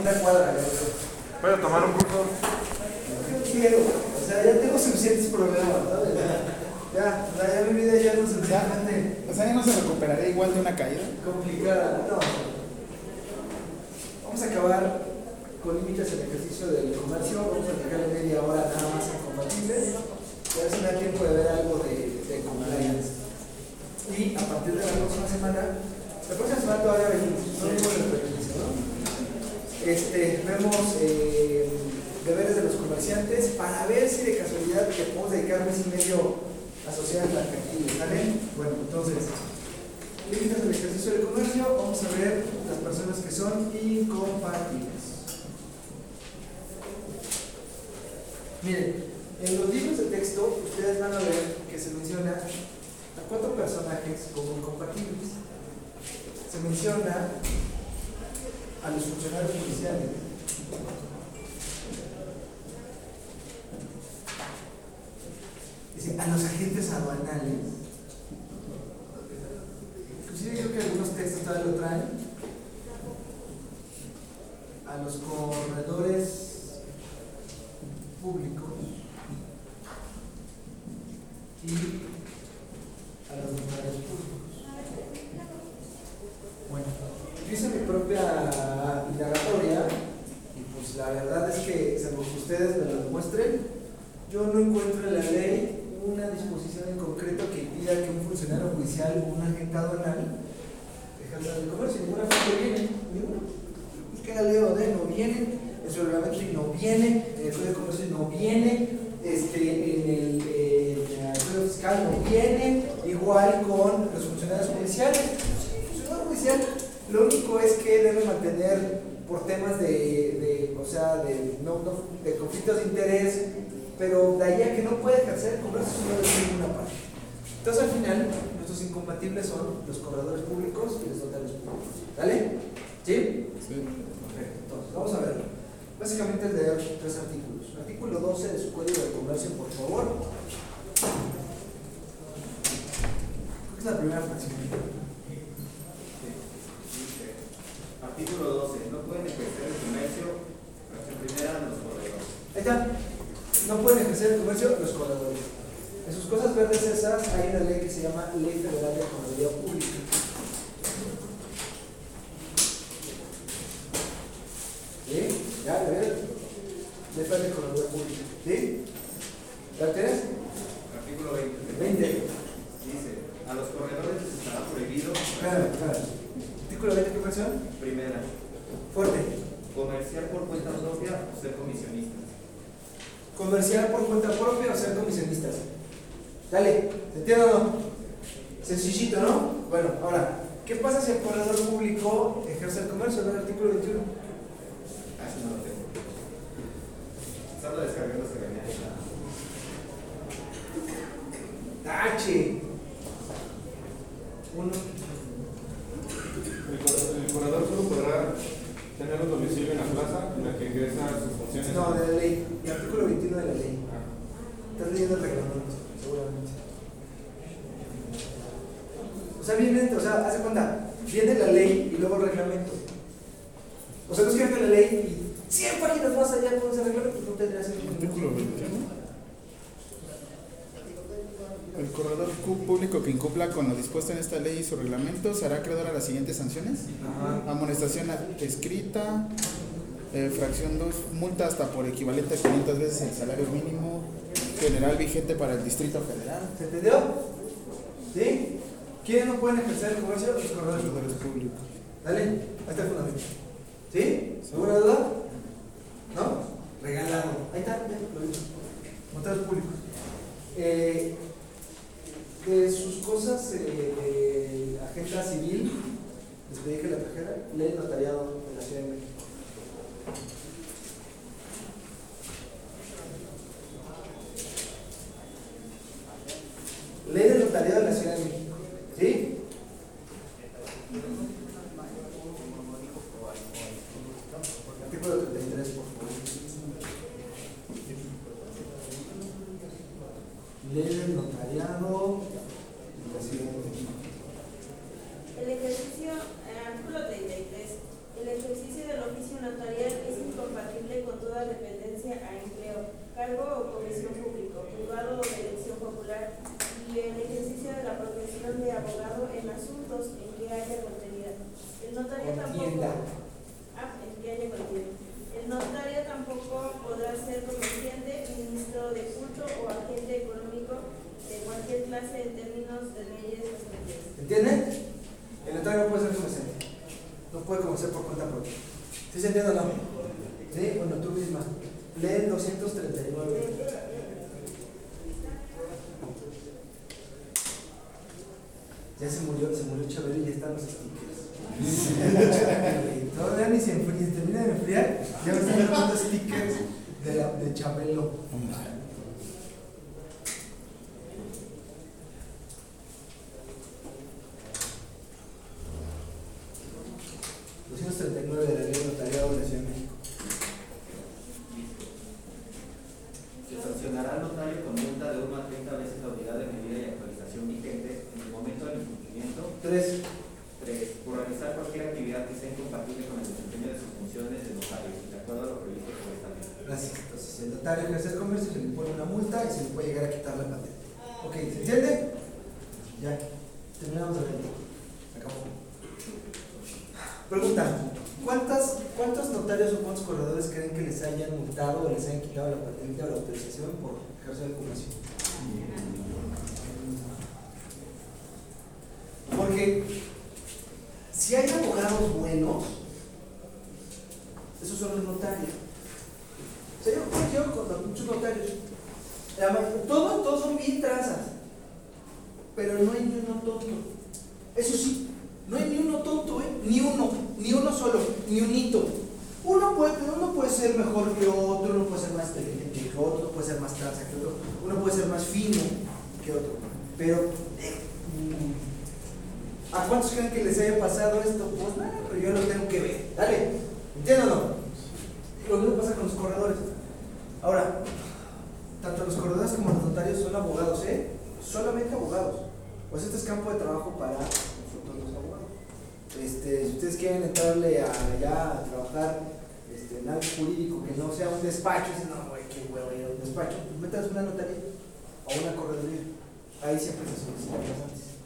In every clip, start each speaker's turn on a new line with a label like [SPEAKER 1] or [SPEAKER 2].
[SPEAKER 1] segunda cuadra.
[SPEAKER 2] ¿Puedo tomar un curso?
[SPEAKER 1] No quiero, o sea, ya tengo suficientes problemas, ¿sabes? Ya, o sea, ya mi vida ya no es suficientemente
[SPEAKER 3] O sea, ya no se recuperaría igual de una caída.
[SPEAKER 1] complicada. No. Vamos a acabar con límites en ejercicio del comercio. Vamos a dedicarle media hora nada más a compatibles. Y a ver si me da tiempo de ver algo de, de compliance. Y a partir de la próxima semana, la próxima semana todavía venimos, no venimos de prejuicio, ¿no? Este, vemos eh, deberes de los comerciantes para ver si de casualidad le podemos dedicar mes y medio a sociedades mercantiles, ¿sale? Bueno, entonces, límites del ejercicio del comercio, vamos a ver las personas que son incompatibles. Miren, en los libros de texto ustedes van a ver que se menciona a cuatro personajes como incompatibles. Se menciona a los funcionarios judiciales. Dice, a los agentes aduanales. Inclusive que algunos textos todavía lo traen. A los corredores públicos. Y a los notarios públicos. Bueno, hice mi propia indagatoria y pues la verdad es que, que ustedes me lo demuestren, yo no encuentro en la ley una disposición en concreto que impida que un funcionario judicial o un agente aduanal ejerza el comercio. Ninguna fuente viene, ninguna. Es que la ley de no viene, en su reglamento no viene, en el código de comercio no viene, este, en el, eh, el fiscal no viene, igual con los funcionarios judiciales. El funcionario judicial lo único es que debe mantener por temas de, de o sea, de, no, no, de conflictos de interés, pero de ahí a que no puede ejercer el comercio no debe ninguna parte. Entonces al final, nuestros incompatibles son los corredores públicos y los notarios públicos. ¿Vale? ¿Sí?
[SPEAKER 3] Sí.
[SPEAKER 1] Perfecto. Entonces, vamos a ver. Básicamente es leer tres artículos. Artículo 12 de su Código de Comercio, por favor. Creo que es la primera fracción.
[SPEAKER 4] Artículo 12. No pueden ejercer el comercio, fracción primera, los corredores.
[SPEAKER 1] Ahí está. No pueden ejercer el comercio los corredores. En sus cosas verdes esas hay una ley que se llama Ley Federal de Correduría Pública. ¿Sí? ¿Ya? ¿La ven? Ley Federal de Correduría Pública. ¿Sí? ¿La tienes?
[SPEAKER 4] Artículo 20.
[SPEAKER 1] 20.
[SPEAKER 4] Dice, a los corredores les estará prohibido,
[SPEAKER 1] Claro, claro. Artículo 20, ¿qué fracción?
[SPEAKER 4] primera,
[SPEAKER 1] Fuerte.
[SPEAKER 4] comerciar por cuenta propia o ser comisionistas.
[SPEAKER 1] Comerciar por cuenta propia o ser comisionistas. Dale, ¿se entiende o no? Sencillito, ¿no? Bueno, ahora, ¿qué pasa si el corredor público ejerce el comercio? ¿No? El artículo 21.
[SPEAKER 4] Ah, eso no lo tengo. Que venían en la-
[SPEAKER 1] ¡Tache! Uno.
[SPEAKER 2] El corredor, el solo podrá tener un domicilio en la plaza en la que egresa sus funciones.
[SPEAKER 1] No, de la ley. El artículo 21 de la ley.
[SPEAKER 2] Ah.
[SPEAKER 1] Estás leyendo el reglamento, seguramente. O sea, viene, o sea, hace cuenta, viene la ley y luego el reglamento. O sea, no es que venga la ley y 100 páginas más allá con ese reglamento, pues no tendría sentido.
[SPEAKER 3] Artículo 21. El corredor cu- público que incumpla con lo dispuesto en esta ley y su reglamento será acreedor a las siguientes sanciones.
[SPEAKER 1] Ajá.
[SPEAKER 3] Amonestación escrita, eh, fracción 2, multa hasta por equivalente a 500 veces el salario mínimo general vigente para el Distrito Federal.
[SPEAKER 1] ¿Se entendió? ¿Sí? ¿Quiénes no pueden ejercer el comercio? Los corredores públicos. Dale, ahí está el fundamento. ¿Sí? ¿Alguna duda? ¿No? Regalado. Ahí está, ya lo públicos. Eh, de sus cosas eh, de agenda civil, les pedí que la trajera, de notariado de la Ciudad de México. Ley de notariado de la Ciudad de México. ¿Sí? Artículo 33, por favor. Ley del notariado el ejercicio, El ejercicio del
[SPEAKER 5] oficio notarial es incompatible con toda dependencia a empleo, cargo o comisión público, privado o de elección popular y el ejercicio de la profesión de abogado en asuntos en que haya contenida. El notario tampoco. Ah, en que haya. El notario tampoco podrá ser comerciante, ministro de culto o agente económico cualquier clase en términos de leyes extranjeras.
[SPEAKER 1] ¿Entienden? El notario no puede ser comerciante. No puede comerciar por cuenta propia. ¿Sí se entiende o no? Sí, bueno, tú misma. Lee el 239. Ya se murió, se murió Chabelo y ya están los stickers. Todavía ni se enfría, se termina de enfriar, ya me están dando stickers de, la, de Chabelo. de la ley de notariado de la Ciudad de México.
[SPEAKER 4] Se sancionará al notario con multa de 1 a 30 veces la unidad de medida y actualización vigente en el momento del incumplimiento.
[SPEAKER 1] Tres.
[SPEAKER 4] 3. Por realizar cualquier actividad que sea incompatible con el desempeño de sus funciones de notario, de acuerdo a lo previsto por esta ley.
[SPEAKER 1] Gracias. Entonces, si el notario ejerce el comercio, se le impone una multa y se le puede llegar a quitar la patente. Ok, ¿se entiende? Ya. Terminamos de ver. Acabó. Pregunta. ¿Cuántas, ¿Cuántos notarios o cuántos corredores creen que les hayan multado o les hayan quitado la patente o la autorización por ejercer el comercio? Porque si hay abogados buenos, esos son los notarios. O sea, yo, yo con muchos notarios, la ma- todos, todos son bien trazas, pero no hay ni uno tonto. Eso sí, no hay ni uno tonto, ¿eh? Ni uno, ni uno solo, ni un hito. Uno puede, uno puede ser mejor que otro, uno puede ser más inteligente que otro, uno uno puede ser más fino que otro. Pero, eh, mm, ¿a cuántos creen que les haya pasado esto? Pues nada, pero yo lo tengo que ver. Dale, ¿entienden o no? Lo mismo pasa con los corredores. Ahora, tanto los corredores como los notarios son abogados, ¿eh? Solamente abogados. Pues este es campo de trabajo para nosotros los abogados. Este, si ustedes quieren entrarle a, ya a trabajar este, en algo jurídico que no sea un despacho, no, güey, qué huevo ir a un despacho, métanse una notaría o una correduría. Ahí siempre se solicitan pasantes.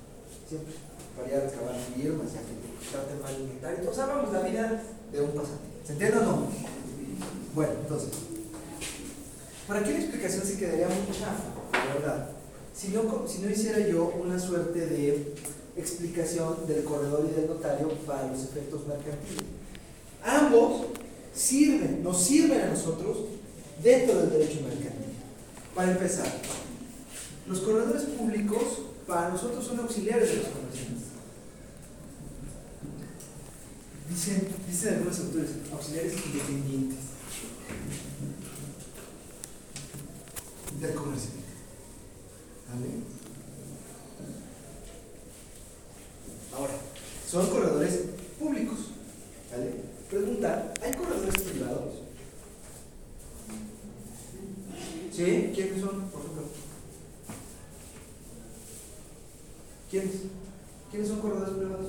[SPEAKER 1] Siempre. Para ir a recabar firmas y a que te mal inventario. Vamos la vida de un pasante. ¿Se entiende o no? Bueno, entonces. Por aquí la explicación sí quedaría muy chafa, la verdad. Si no, si no hiciera yo una suerte de explicación del corredor y del notario para los efectos mercantiles. Ambos sirven, nos sirven a nosotros dentro del derecho mercantil. Para empezar, los corredores públicos para nosotros son auxiliares de los comerciantes. Dicen, dicen algunos autores, auxiliares independientes del comerciante. ¿Vale? Ahora, son corredores públicos. ¿Vale? Pregunta, ¿hay corredores privados? ¿Sí? ¿Quiénes son, por ejemplo? ¿Quiénes? ¿Quiénes son corredores privados?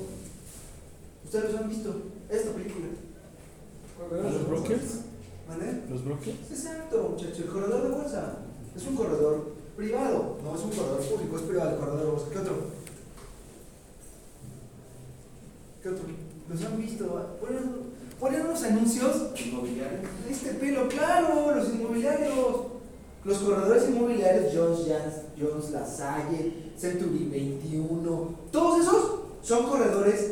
[SPEAKER 1] ¿Ustedes los han visto? Esta película.
[SPEAKER 3] ¿Los brokers?
[SPEAKER 1] ¿Vale?
[SPEAKER 3] ¿Los brokers?
[SPEAKER 1] Exacto, muchacho, el corredor de bolsa. Es un corredor privado, no es un corredor público, es privado el corredor de bolsa. ¿Qué otro? ¿Qué otro? ¿Los han visto? Ponen, ponen unos anuncios.
[SPEAKER 4] Inmobiliario.
[SPEAKER 1] Este pelo, claro, los inmobiliarios. Los corredores inmobiliarios, Jones, Jones, Jones Lasalle, Century 21, todos esos son corredores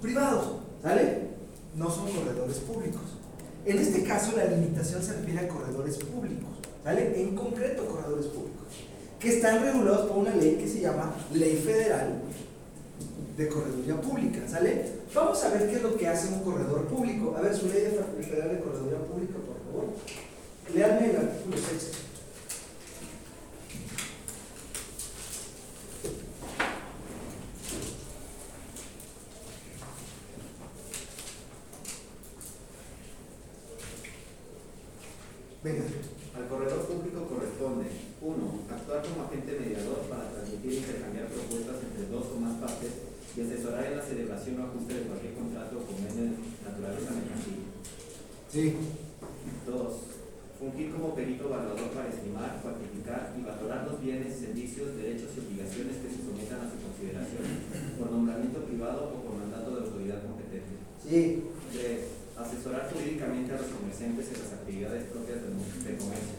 [SPEAKER 1] privados, ¿sale? No son corredores públicos. En este caso, la limitación se refiere a corredores públicos, ¿sale? En concreto, corredores públicos, que están regulados por una ley que se llama Ley Federal de Correduría Pública, ¿sale? Vamos a ver qué es lo que hace un corredor público. A ver, su ley de- federal de Correduría Pública, por favor. Leanme el artículo sexto. Venga.
[SPEAKER 4] Al corredor público corresponde 1. Actuar como agente mediador para transmitir e intercambiar propuestas entre dos o más partes y asesorar en la celebración o ajuste de cualquier contrato o convenio de naturaleza mercantil.
[SPEAKER 1] Sí.
[SPEAKER 4] 2. Fungir como perito evaluador para estimar, cuantificar y valorar los bienes, servicios, derechos y obligaciones que se sometan a su consideración por nombramiento privado o por mandato de autoridad competente.
[SPEAKER 1] Sí,
[SPEAKER 4] Tres, asesorar jurídicamente a los comerciantes en las actividades propias del del comercio.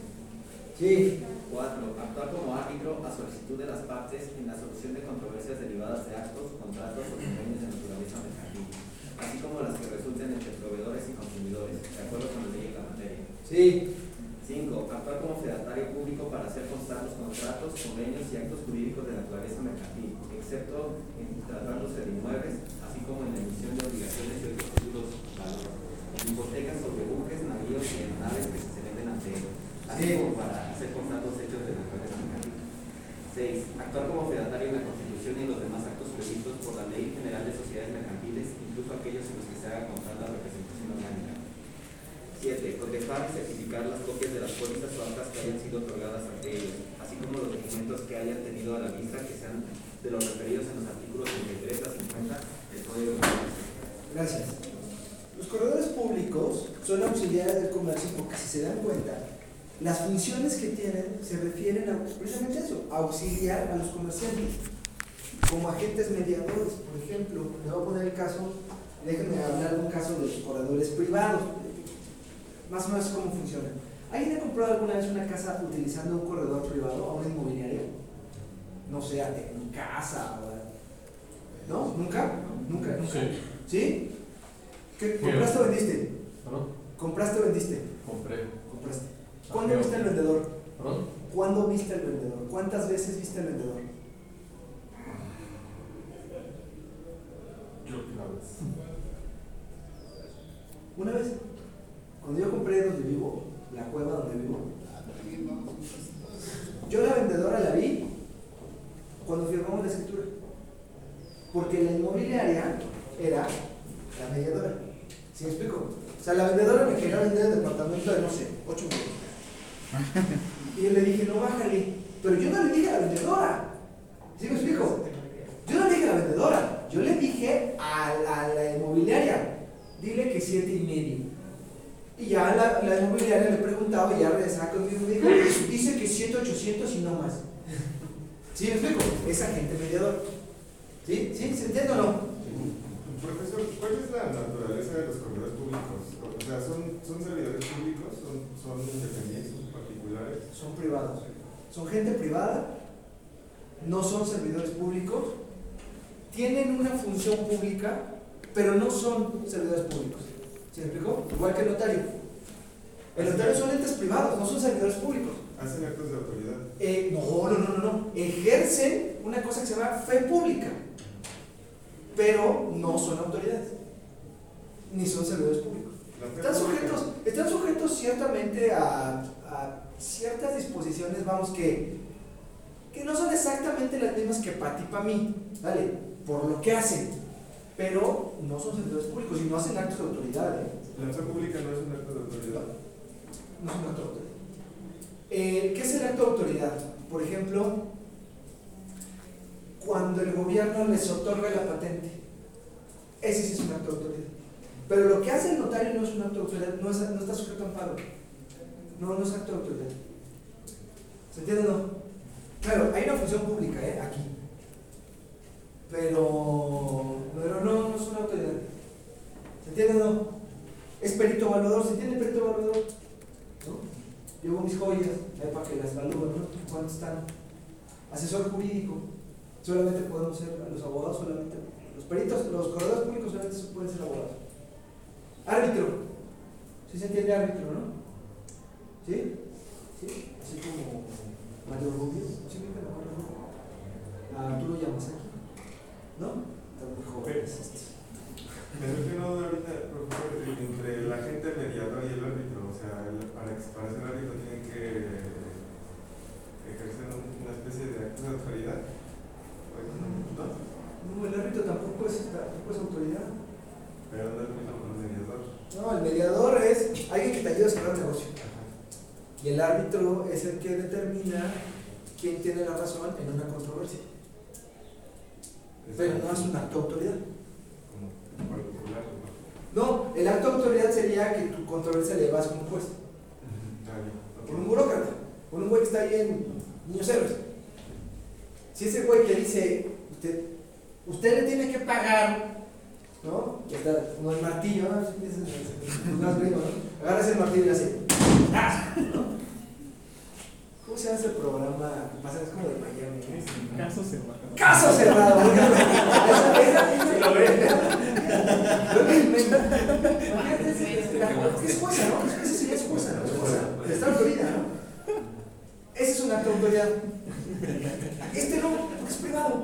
[SPEAKER 1] sí,
[SPEAKER 4] 4. Actuar como árbitro a solicitud de las partes en la solución de controversias derivadas de actos, contratos o convenios de naturaleza mercantil, así como las que resulten entre proveedores y consumidores, de acuerdo con la ley en la materia.
[SPEAKER 1] sí,
[SPEAKER 4] 5. Actuar como fedatario público para hacer constar los contratos, convenios y actos jurídicos de naturaleza mercantil, excepto en tratándose de inmuebles, así como en la emisión de obligaciones y otros títulos valor, hipotecas sobre buques, navíos y aeronaves que se celebren ante él, así
[SPEAKER 1] Sí.
[SPEAKER 4] como para hacer constar los hechos de naturaleza mercantil. 6. Actuar como fedatario en la Constitución y en los demás actos previstos por la Ley General de Sociedades Mercantiles, incluso aquellos en los que se haga constar la representación orgánica. 7. Cotejar y certificar las copias de las pólizas o actas que hayan sido otorgadas ante ellos, así como los documentos que hayan tenido a la vista que sean de los referidos en los artículos 33 a 50 del Código de Comercio.
[SPEAKER 1] gracias. Los corredores públicos son auxiliares del comercio porque si se dan cuenta, las funciones que tienen se refieren a precisamente eso, a auxiliar a los comerciantes, como agentes mediadores, por ejemplo, le voy a poner el caso, déjenme hablar de un caso de los corredores privados, más o menos cómo funciona. ¿Alguien ha comprado alguna vez una casa utilizando un corredor privado a una inmobiliaria? No sé, a mi casa o a- ¿No? ¿Nunca? Nunca, nunca.
[SPEAKER 6] Sí.
[SPEAKER 1] ¿Sí? ¿Qué, ¿Compraste o vendiste?
[SPEAKER 6] ¿Perdón?
[SPEAKER 1] ¿Compraste o vendiste?
[SPEAKER 6] Compré.
[SPEAKER 1] Compraste. ¿Cuándo viste al vendedor?
[SPEAKER 6] ¿Perdón?
[SPEAKER 1] ¿Cuándo viste al vendedor? ¿Cuántas veces viste al vendedor?
[SPEAKER 6] Yo una vez.
[SPEAKER 1] Una vez. Cuando yo compré donde vivo, la cueva donde vivo, yo la vendedora la vi cuando firmamos la escritura. Porque la inmobiliaria era la mediadora. ¿Sí me explico? O sea, la vendedora me quería vender el departamento de, no sé, 8 millones. Y yo le dije, no, bájale. Pero yo no le dije a la vendedora. ¿Sí me explico? Yo no le dije a la vendedora. Yo le dije a, la- a la inmobiliaria, dile que siete y medio. Y ya la, la inmobiliaria le preguntaba y ya regresaba conmigo y me dijo, dice que 7, 800 y no más. ¿Sí me explico? Es agente mediador. ¿Sí? ¿Sí? ¿Se entiende o no?
[SPEAKER 2] Profesor, ¿cuál es la naturaleza de los corredores públicos? O sea, ¿son, son servidores públicos? ¿Son, son independientes, son particulares?
[SPEAKER 1] Son privados. Son gente privada, no son servidores públicos, tienen una función pública, pero no son servidores públicos. ¿Se me explicó? Igual que el notario. El notario son entes privados, no son servidores públicos.
[SPEAKER 2] ¿Hacen actos de autoridad?
[SPEAKER 1] Eh, no, no, no, no, no. Ejercen una cosa que se llama fe pública, pero no son autoridades, ni son servidores públicos. Están sujetos, están sujetos ciertamente a, a ciertas disposiciones, vamos, que, que no son exactamente las mismas que para ti, para mí, ¿vale? Por lo que hacen, pero no son servidores públicos y no hacen actos de autoridad, ¿eh?
[SPEAKER 2] La fe pública no es un acto de autoridad.
[SPEAKER 1] No es un acto de autoridad. Eh, ¿Qué es el acto de autoridad? Por ejemplo, cuando el gobierno les otorga la patente, ese sí es un acto de autoridad. Pero lo que hace el notario no es un acto de autoridad, no, es- no está sujeto a amparo. No, no es acto de autoridad. ¿Se entiende o no? Claro, hay una función pública, ¿eh? Aquí. Pero, pero no, no es una autoridad. ¿Se entiende o no? Es perito evaluador, ¿se entiende perito evaluador? Llevo mis joyas ahí para que las evalúen, ¿no? ¿Cuánto están? Asesor jurídico. Solamente podemos ser los abogados, solamente. Los peritos, los corredores públicos solamente pueden ser abogados. Árbitro. ¿Sí se entiende árbitro, no? ¿Sí? ¿Sí? Así como Mario Rubio. ¿Sí me lo llamas aquí. ¿No? Están muy jóvenes.
[SPEAKER 2] Me surgió una duda ahorita, profesor, entre la gente mediador y el árbitro. O sea, el- para, para ser árbitro tienen que ejercer un- una especie de acto de autoridad. ¿No?
[SPEAKER 1] No, el árbitro tampoco es, tampoco es autoridad.
[SPEAKER 2] Pero no es lo mismo con un mediador.
[SPEAKER 1] No, el mediador es alguien que te ayuda a cerrar el negocio. Y el árbitro es el que determina quién tiene la razón en una controversia. Pero no es un acto de autoridad.
[SPEAKER 2] Como particular, ¿no?
[SPEAKER 1] El acto de autoridad sería que tu controversia le vas a un juez. Por un burócrata, por un güey que está ahí en Niños Héroes. Si ese güey que dice, usted, usted le tiene que pagar, ¿no? Y está el martillo, ¿no? Así martillo y hace, ¡ah! ¿no? ¿Cómo se llama ese programa? Pasa, es como de Miami. ¿no?
[SPEAKER 3] Caso cerrado.
[SPEAKER 1] ¡Caso cerrado! Lo Es jueza, ¿no? Ese sí es jueza, ¿no? Es jueza. Está en Florida, ¿no? Ese es un acto de autoridad. Este no, porque es privado.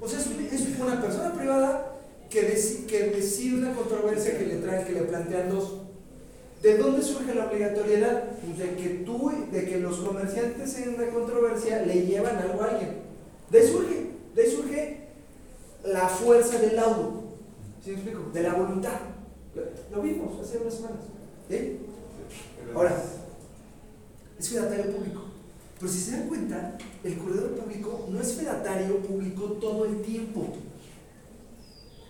[SPEAKER 1] O sea, es, un- es una persona privada que, que decide una controversia que le traen, que le plantean dos. ¿De dónde surge la obligatoriedad? Pues de que tú, de que los comerciantes en una controversia le llevan algo a alguien. De ahí surge, de ahí surge la fuerza del laudo. ¿Sí me explico? De la voluntad. Lo, vimos hace unas semanas. ¿Sí? Ahora, es fedatario público. Pero si se dan cuenta, el corredor público no es fedatario público todo el tiempo.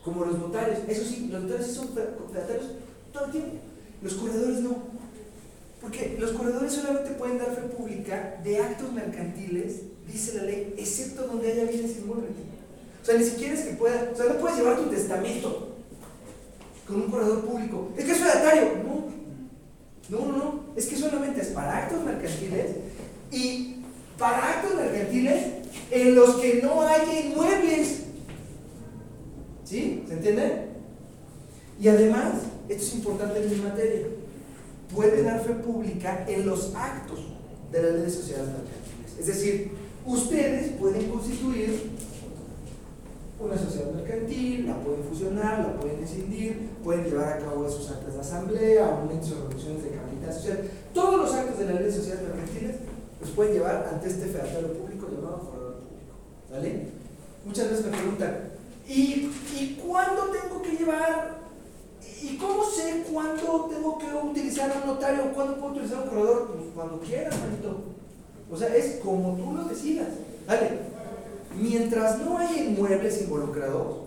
[SPEAKER 1] Como los notarios. Eso sí, los notarios sí son fe- fedatarios todo el tiempo. Los corredores no. Porque los corredores solamente pueden dar fe pública de actos mercantiles, dice la ley, excepto donde haya bienes inmuebles. O sea, ni siquiera es que pueda. O sea, no puedes llevar tu testamento con un corredor público. Es que es fedatario. No. No, no, no. Es que solamente es para actos mercantiles y para actos mercantiles en los que no haya inmuebles. ¿Sí? ¿Se entiende? Y además, esto es importante en mi materia, puede dar fe pública en los actos de la ley de sociedades mercantiles. Es decir, ustedes pueden constituir una sociedad mercantil, la pueden fusionar, la pueden escindir, pueden llevar a cabo sus actos de asamblea, aumentos o reducciones de capital social. Todos los actos de la ley de sociedades mercantiles los pueden llevar ante este fedatario público llamado corredor público. ¿Vale? Muchas veces me preguntan, ¿y, ¿y cuándo tengo que llevar? ¿Y cómo sé cuándo tengo que utilizar un notario? ¿Cuándo puedo utilizar un corredor? Pues cuando quieras, manito. O sea, es como tú lo decidas. ¿Vale? Mientras no haya inmuebles involucrados,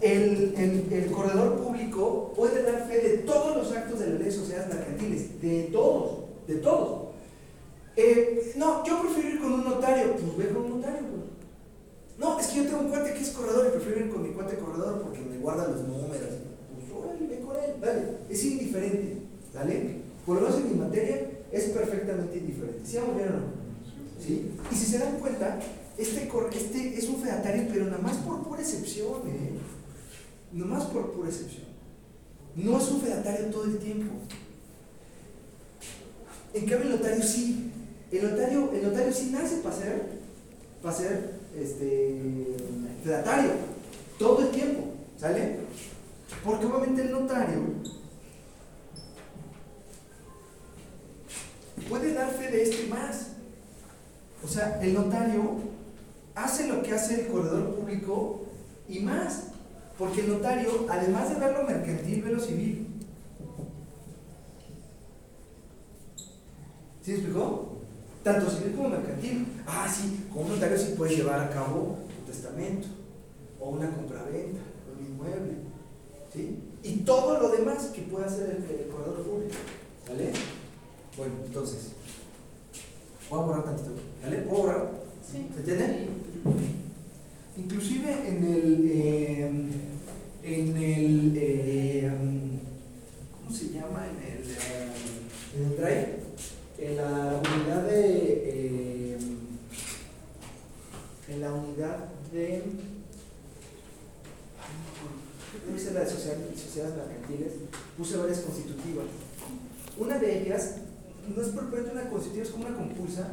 [SPEAKER 1] el, el- corredor público puede dar fe de todos los actos de la ley de sociedades mercantiles, de todos, de todos. Eh, no, yo prefiero ir con un notario, pues ve con un notario. No, es que yo tengo un cuate que es corredor y prefiero ir con mi cuate corredor porque me guarda los números. Es indiferente, ¿vale? Por lo menos en mi materia es perfectamente indiferente. ¿Sí vamos bien o no? ¿Sí? Y si se dan cuenta, este, este es un fedatario, pero nada más por pura excepción, ¿eh? Nomás por pura excepción. No es un fedatario todo el tiempo. En cambio, el notario sí. El notario, el notario sí nace para ser, para ser este, fedatario todo el tiempo. ¿Sale? Porque obviamente el notario puede dar fe de esto y más. O sea, el notario hace lo que hace el corredor público y más. Porque el notario, además de ver mercantil, ve lo civil. ¿Sí me explicó? Tanto civil como mercantil. Ah, sí, con un notario sí puedes llevar a cabo un testamento, o una compraventa, un inmueble. ¿Sí? Y todo lo demás que pueda hacer el, el corredor público. ¿Vale? Bueno, entonces, voy a borrar tantito. ¿Vale? ¿Puedo borrar?
[SPEAKER 5] Sí.
[SPEAKER 1] ¿Se entiende? Inclusive en el, eh, en el, eh, ¿cómo se llama? En el, eh, en el drive, en la unidad de, en la unidad de, debe ser la de sociedades mercantiles, puse varias constitutivas. Una de ellas no es propiamente una constitutiva, es como una compulsa,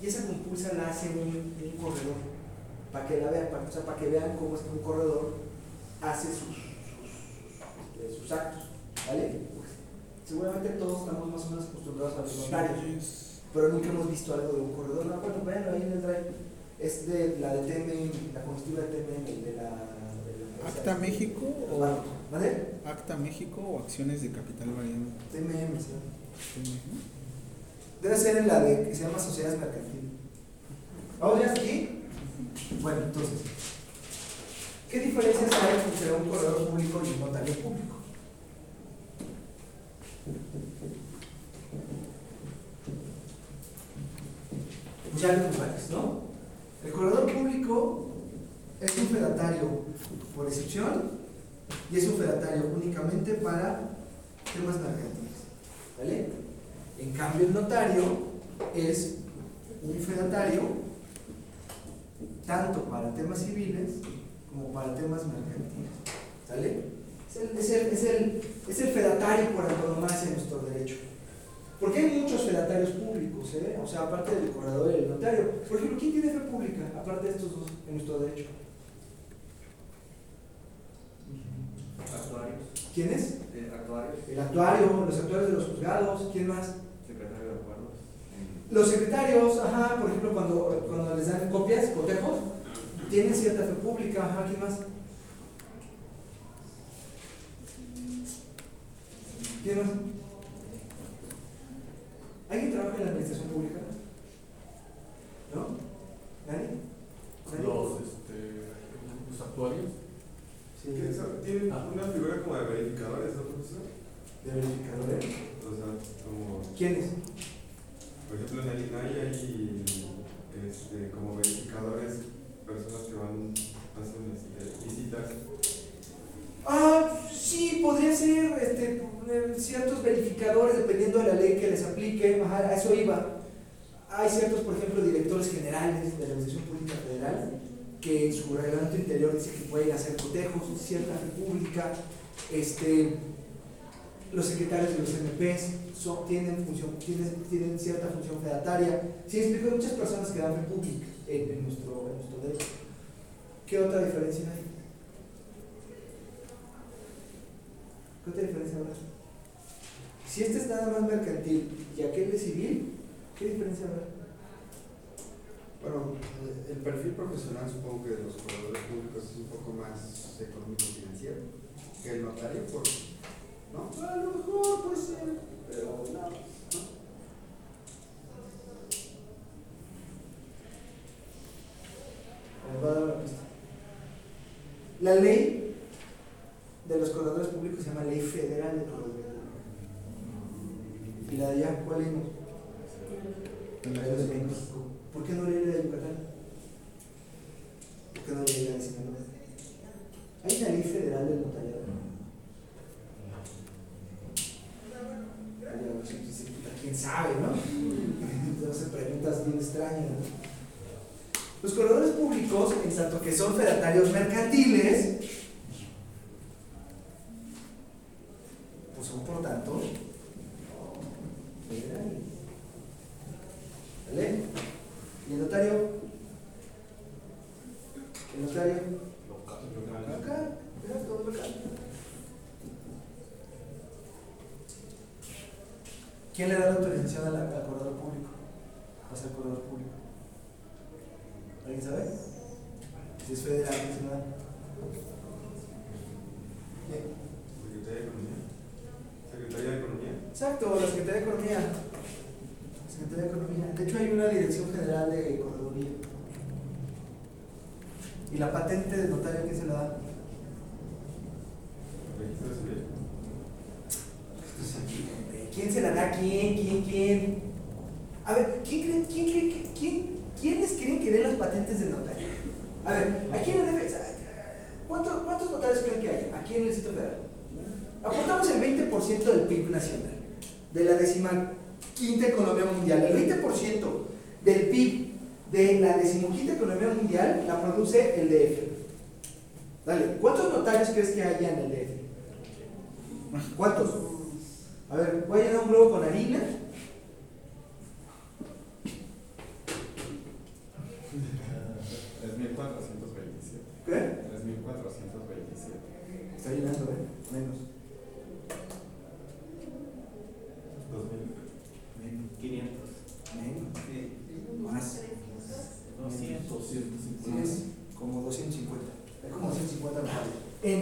[SPEAKER 1] y esa compulsa la hace un, un corredor, para que la vean, para, o sea, para que vean cómo es que un corredor hace sus, sus, este, sus actos, ¿vale? Pues, seguramente todos estamos más o menos acostumbrados a los notarios, pero nunca hemos visto algo de un corredor. No, bueno, véanlo ahí en el drive. Es de la de TMM, la constitutiva de TMM, de la...
[SPEAKER 3] ¿Acta México o
[SPEAKER 1] ah, ¿Vale?
[SPEAKER 3] Acta México o acciones de capital variable?
[SPEAKER 1] TMM, ¿sí? Debe ser en la de que se llama Sociedades Mercantiles. ¿Vamos ya aquí? Bueno, entonces, ¿qué diferencias hay entre un corredor público y un notario público? Pues ya hay lugares, ¿no? El corredor público es un fedatario por excepción y es un fedatario únicamente para temas mercantiles, ¿vale? En cambio, el notario es un fedatario tanto para temas civiles como para temas mercantiles, ¿sale? Es el, es el, es el, es el fedatario por antonomasia en nuestro derecho. Porque hay muchos fedatarios públicos, ¿eh? O sea, aparte del corredor y el notario. Por ejemplo, ¿quién tiene fe pública, aparte de estos dos, en nuestro derecho?
[SPEAKER 4] Actuarios.
[SPEAKER 1] ¿Quién es?
[SPEAKER 4] Eh, actuarios.
[SPEAKER 1] El actuario, los actuarios de los juzgados, ¿quién más?
[SPEAKER 4] Secretario de acuerdos.
[SPEAKER 1] Los secretarios, ajá, por ejemplo, cuando, cuando les dan copias, cotejos, tienen cierta fe pública, ajá, ¿quién más? ¿Quién más? ¿Alguien trabaja en la administración pública? ¿No? ¿Nadie? ¿Nadie?
[SPEAKER 6] Los, este, los actuarios.
[SPEAKER 2] Tienen una figura como de verificadores, ¿no, profesor?
[SPEAKER 1] ¿De verificadores?
[SPEAKER 2] O sea, como,
[SPEAKER 1] ¿Quiénes?
[SPEAKER 2] por ejemplo, en el INAI hay este, como verificadores, personas que van, hacen este, visitas.
[SPEAKER 1] Ah, sí, podría ser este, ciertos verificadores dependiendo de la ley que les aplique. Ajá, a eso iba. Hay ciertos, por ejemplo, directores generales de la Administración Pública Federal que en su reglamento interior dice que pueden hacer cotejos, cierta república. Este, los secretarios de los MPs son- tienen, función, tienen, tienen cierta función fedataria. Sí, explico, muchas personas que dan república en, en nuestro, en nuestro derecho. ¿Qué otra diferencia hay? ¿Qué otra diferencia habrá? Si este es nada más mercantil y aquel es civil, ¿qué diferencia habrá?
[SPEAKER 7] Bueno, eh, el perfil profesional supongo que de los corredores públicos es un poco más económico-financiero que el notario, por, ¿no?
[SPEAKER 1] A lo mejor puede ser, pero no. Les voy a dar una pista. La ley de los corredores públicos se llama Ley Federal de Corredores Públicos. ¿Y la de allá cuál es? ¿Por qué no leí la de Yucatán? ¿Por qué no leí la de Sinaloa? Hay una ley federal del notariado. Pues, pues, ¿Quién sabe, no? Entonces preguntas bien extrañas. ¿no? Los corredores públicos, en tanto que son fedatarios mercantiles,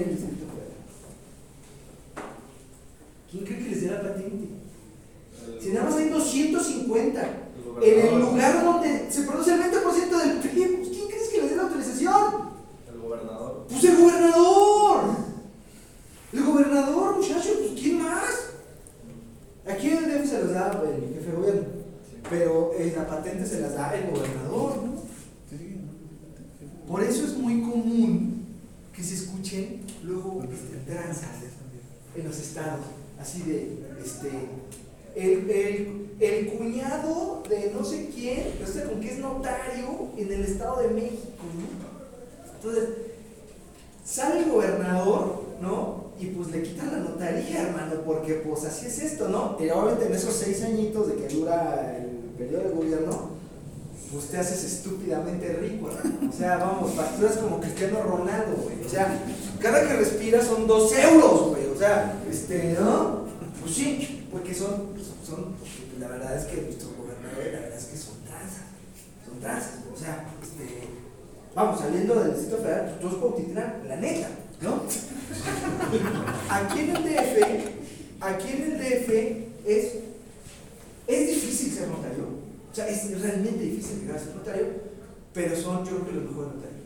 [SPEAKER 1] en el Distrito Federal. ¿Quién cree que les dé la patente? Si nada más hay 250 en el lugar donde se produce el 20% del PIB, pues, ¿quién crees que les dé la autorización?
[SPEAKER 4] El gobernador.
[SPEAKER 1] Pues el gobernador. El gobernador, muchachos, pues ¿quién más? ¿A quién el DF se los da el jefe de gobierno? pero eh, la patente se las da el gobernador, ¿no?
[SPEAKER 3] Sí.
[SPEAKER 1] Por eso es muy común que se escuchen luego este, tranzas en los estados, así de, este, el, el, el cuñado de no sé quién, no sé con qué es notario en el Estado de México, ¿no? Entonces, sale el gobernador, ¿no? Y pues le quitan la notaría, hermano, porque pues así es esto, ¿no? Y obviamente en esos seis añitos de que dura el periodo de gobierno, pues te haces estúpidamente rico, hermano. O sea, vamos, facturas como Cristiano Ronaldo, güey. O sea, cada que respiras son dos euros, güey. O sea, este, ¿no? Pues sí, porque son, son, la verdad es que nuestros gobernadores, la verdad es que son tranzas, son tranzas. O sea, este, vamos, saliendo del Distrito Federal, pues, todos Cuautitlán, la neta, ¿no? Aquí en el DF, aquí en el DF es, es difícil ser notario. O sea, es realmente difícil llegar a ser notario, pero son, yo creo que los mejores notarios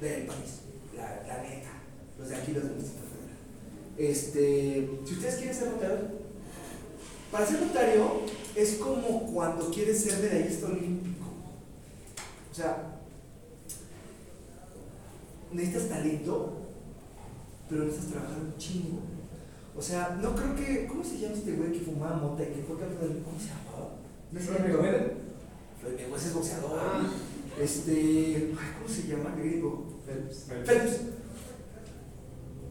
[SPEAKER 1] del país, la, la neta, los de aquí, los del Distrito Federal. Este, si ustedes quieren ser notarios, para ser notario es como cuando quieres ser medallista olímpico. O sea, necesitas talento, pero necesitas trabajar un chingo. O sea, no creo que. ¿Cómo se llama este güey que fumaba mota y que fue campeón del. ¿Cómo se llamaba? No sé.
[SPEAKER 6] Floyd Mayweather.
[SPEAKER 1] Es boxeador.
[SPEAKER 6] Ah.
[SPEAKER 1] Este. ay, ¿Cómo se llama? Gringo.
[SPEAKER 6] Phelps.
[SPEAKER 1] Phelps.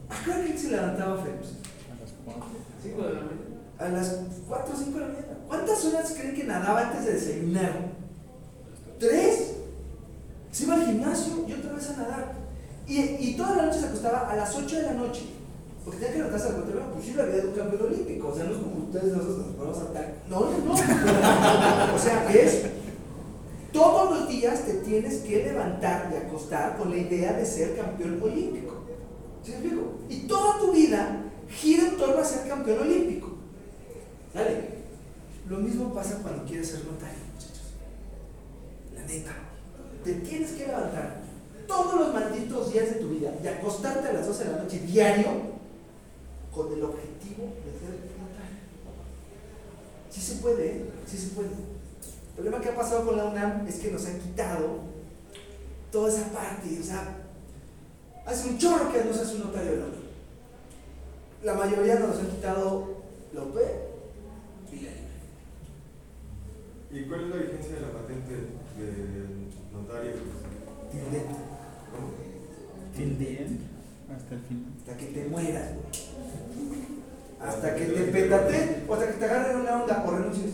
[SPEAKER 1] ¿A qué hora se levantaba Phelps?
[SPEAKER 3] A las cuatro.
[SPEAKER 6] Cinco de la mañana.
[SPEAKER 1] A las 4 o 5 de la mañana. ¿Cuántas horas creen que nadaba antes de desayunar? ¿Tres? Se iba al gimnasio y otra vez a nadar. Y, y toda la noche se acostaba a las 8 de la noche. Porque tenía que levantarse a las 4 de la mañana. Pues sí, la vida de un campeón olímpico. O sea, no es como ustedes nosotros nos ponemos a. No, no, no. o sea, es. Todos los días te tienes que levantar y acostar con la idea de ser campeón olímpico. ¿Sí me explico? Y toda tu vida gira en torno a ser campeón olímpico. ¿Sale? Lo mismo pasa cuando quieres ser notario, muchachos. La neta. Te tienes que levantar todos los malditos días de tu vida y acostarte a las 12 de la noche diario con el objetivo de ser notario. Sí se puede, ¿eh? Sí se puede. El problema que ha pasado con la UNAM es que nos han quitado toda esa parte. O sea, hace un chorro que no se hace un notario de la UNAM. La mayoría nos han quitado la UP y la libre.
[SPEAKER 2] ¿Y cuál es la vigencia de la patente de notario?
[SPEAKER 1] Tilde. Tilde.
[SPEAKER 3] Hasta el final.
[SPEAKER 1] Hasta que te mueras, güey. Hasta que te petate o hasta que te agarren una onda o renuncies.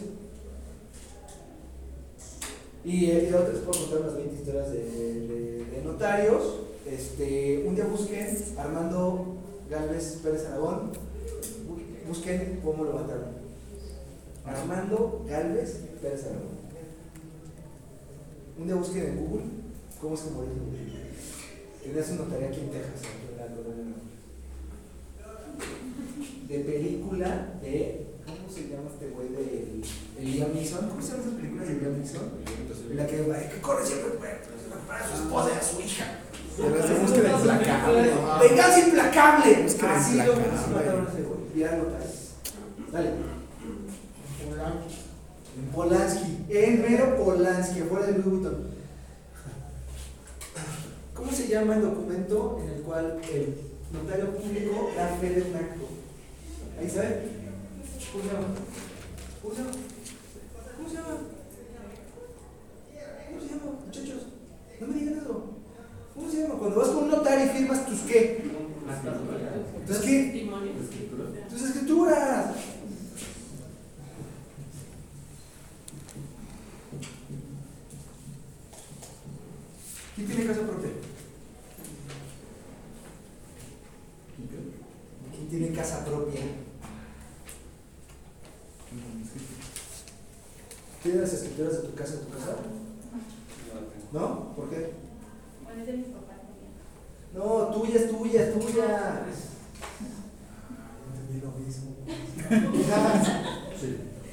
[SPEAKER 1] Y, eh, y la otra puedo contar unas 20 historias de, de- de notarios. Este, un día busquen Armando Galvez Pérez Aragón. Bu- Busquen cómo lo mataron. Armando Galvez Pérez Aragón. Un día busquen en Google cómo se murió. Tenía su notaría aquí en Texas, aquí en la colonia Norte. De película de. ¿Cómo se llama este güey de el Liam Neeson? ¿Cómo se llaman esas películas de Liam Neeson? En la que, ay, que corre siempre para su esposa y a su hija.
[SPEAKER 3] Busca implacable.
[SPEAKER 1] ¡Venganza implacable!
[SPEAKER 3] Búsqueda
[SPEAKER 1] Así lo
[SPEAKER 3] implacable.
[SPEAKER 1] así mataron ese güey. Y era notario. Dale. En Polanski. En mero Polanski, afuera de Louis Vuitton. ¿Cómo se llama el documento en el cual el notario público da fe de un acto? ¿Ahí sabe? ¿Cómo se llama? ¿Cómo se llama? ¿Cómo se llama? ¿Cómo se llama, muchachos? No me digan eso. ¿Cómo se llama? Cuando vas con un notario y firmas tus qué? ¿Tus qué? Tus escrituras. ¿Quién tiene casa propia? ¿Quién tiene casa propia? ¿Tienes las escrituras de tu casa en tu casa? ¿No? ¿Por qué?
[SPEAKER 5] Bueno, es de mis papás también.
[SPEAKER 1] No, tuya es tuya, es tuya. Entendí lo mismo. Hija,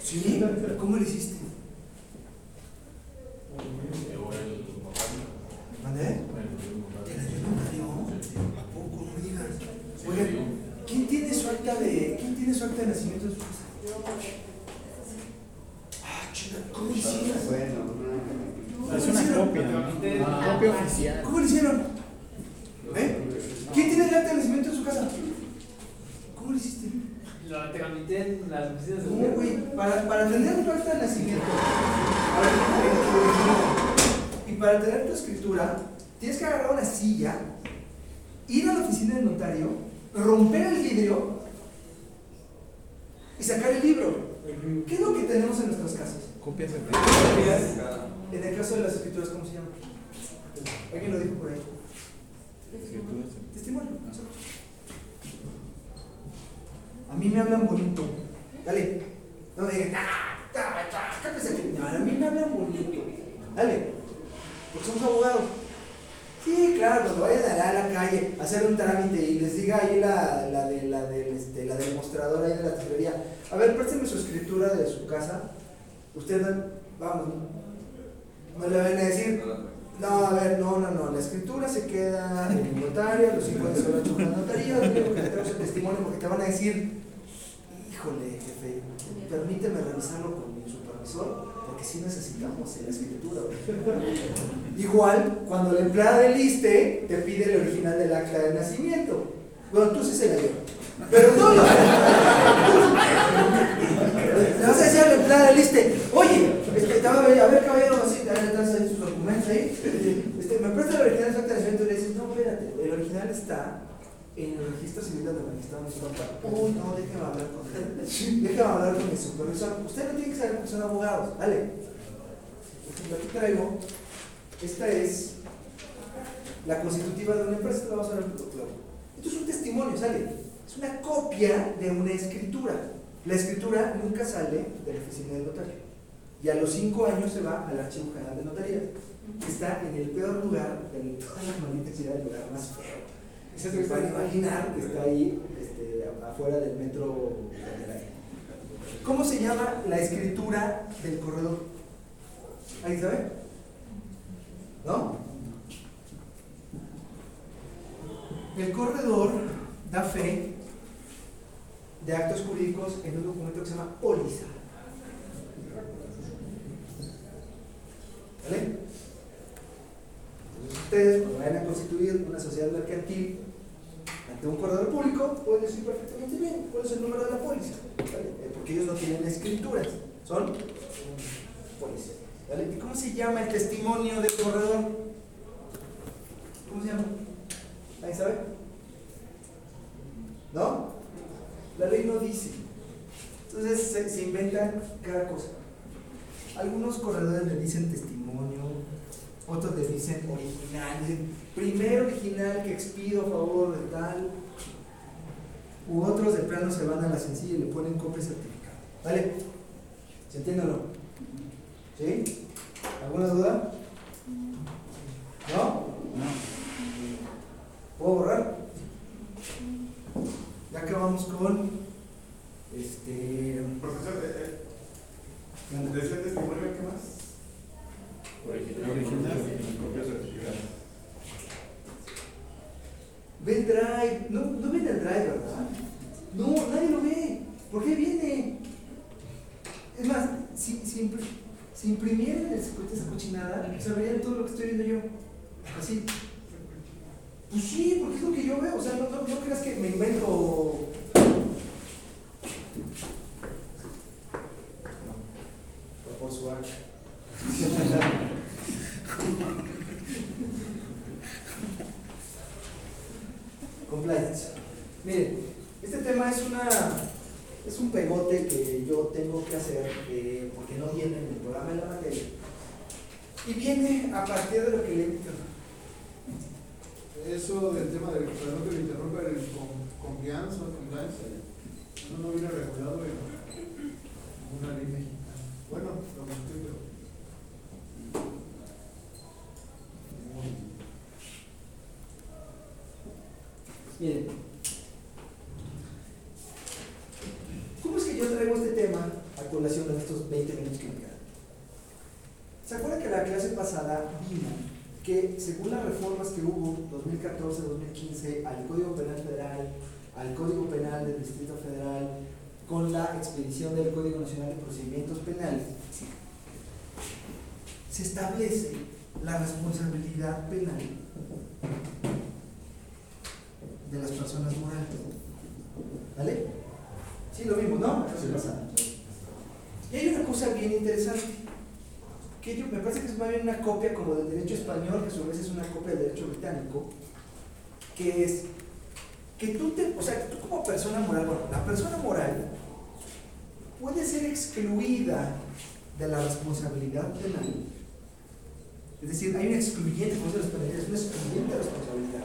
[SPEAKER 1] ¿Sí? ¿Cómo lo hiciste? ¿Mandé? ¿Te la dio notario? ¿A poco? No me digas. Oigan, ¿quién tiene su acta de, quién tiene su acta de nacimiento de su casa? Ah, ching. ¿Cómo hicieron?
[SPEAKER 7] Bueno.
[SPEAKER 3] Es una copia, ¿no?
[SPEAKER 6] Ah.
[SPEAKER 3] Copia oficial.
[SPEAKER 1] ¿Cómo lo hicieron? ¿Eh? ¿Quién tiene el acta de nacimiento en su casa? ¿Cómo lo hiciste?
[SPEAKER 8] Lo tramité en las oficinas de
[SPEAKER 1] ¿Cómo, güey? Para, para tener un acta de nacimiento, ahora, y para tener tu escritura, tienes que agarrar una silla, ir a la oficina del notario, romper el vidrio y sacar el libro. ¿Qué es lo que tenemos en nuestras casas?
[SPEAKER 3] Copias de
[SPEAKER 1] En el caso de las escrituras, ¿cómo se llama? Alguien lo dijo por ahí. Testimonio. A mí me hablan bonito. Dale. No me digan, ¡ah! ¡ah! ¡ah! cállese aquí". No, a mí me hablan bonito. Dale. Porque somos abogados. Sí, claro, cuando vayan a la, calle a hacer un trámite y les diga ahí la, la, de, la, del, este, la del mostrador ahí de la tesorería, a ver, présteme su escritura de su casa. Usted, vamos, no le van a decir, no, a ver, no, no, no, la escritura se queda en el notario, los 50 se van a la notaría, lo único que tenemos el testimonio porque te van a decir, híjole, jefe, permíteme revisarlo con mi supervisor, porque sí necesitamos la escritura. Igual, cuando la empleada del ISTE te pide el original del acta de nacimiento. Bueno, tú sí se la llevas. Pero no, no. Le vas a decir a la empleada del ISTE, oye, este, a ver, caballero, así, te sus documentos ahí. Este, me presta el original del acta de nacimiento y le dices, no, espérate, el original está en el registro civil donde registramos mi papá. Uy, no, déjame hablar con él. Déjame hablar con mi supervisor. Usted no tiene que saber porque son abogados. Dale. Por ejemplo, aquí traigo. Esta es la constitutiva de una empresa. La vamos a ver en el Esto es un testimonio, sale. Es una copia de una escritura. La escritura nunca sale de la oficina del notario. Y a los cinco años se va al Archivo General de Notaría, que está en el peor lugar, en toda la maldita ciudad, el lugar más feo. Se imaginar que está ahí este, afuera del metro. ¿Cómo se llama la escritura del corredor? ¿Alguien sabe? ¿No? El corredor da fe de actos jurídicos en un documento que se llama póliza. ¿Vale? Entonces ustedes, cuando vayan a constituir una sociedad mercantil ante un corredor público, pueden decir perfectamente bien cuál es el número de la póliza. Eh, Porque ellos no tienen escrituras, son póliza. ¿vale? ¿Y cómo se llama el testimonio del corredor? ¿Cómo se llama? ¿Alguien sabe? ¿No? La ley no dice. Entonces se, se inventan cada cosa. Algunos corredores le dicen testimonio, otros le dicen original, dicen primer original que expido a favor de tal, u otros de plano se van a la sencilla y le ponen copia certificada. ¿Vale? ¿Se entiende o no? ¿Sí? ¿Alguna duda? ¿No? ¿Puedo borrar? Ya acabamos con este.
[SPEAKER 2] Profesor, eh,
[SPEAKER 1] ¿qué
[SPEAKER 2] eh,
[SPEAKER 1] onda?
[SPEAKER 2] decía testimonio, ¿qué más?
[SPEAKER 3] Original.
[SPEAKER 2] Copia certificada.
[SPEAKER 1] Ve el drive. No, no viene el drive, ¿verdad? No, nadie lo ve. ¿Por qué viene? Es más, si, si, impr- si imprimieran el circuito esa cochinada, sabrían todo lo que estoy viendo yo. Así. Pues sí, porque es lo que yo veo. O sea, no, no, no creas que me invento. No, por su arca. Compliance. Miren, este tema es una es un pegote que yo tengo que hacer eh, porque no viene en el programa de la materia. Y viene a partir de lo que le
[SPEAKER 9] Eso del tema del perdón que me interrumpa, el con, confianza, compliance, eso no viene regulado en una ley mexicana. Bueno, lo que estoy, pero.
[SPEAKER 1] Miren, ¿cómo es que yo traigo este tema a colación en estos 20 minutos que me quedan? ¿Se acuerdan que la clase pasada vimos que según las reformas que hubo 2014-2015 al Código Penal Federal, al Código Penal del Distrito Federal, con la expedición del Código Nacional de Procedimientos Penales, se la responsabilidad penal de las personas morales. ¿Vale? Sí, lo mismo, ¿no? Y hay una cosa bien interesante, que yo, me parece que es más bien una copia como del derecho español, que a su vez es una copia del derecho británico, que es que tú te, o sea, tú como persona moral, bueno, la persona moral puede ser excluida de la responsabilidad penal. Es decir, hay un excluyente, como los penalistas, una excluyente responsabilidad.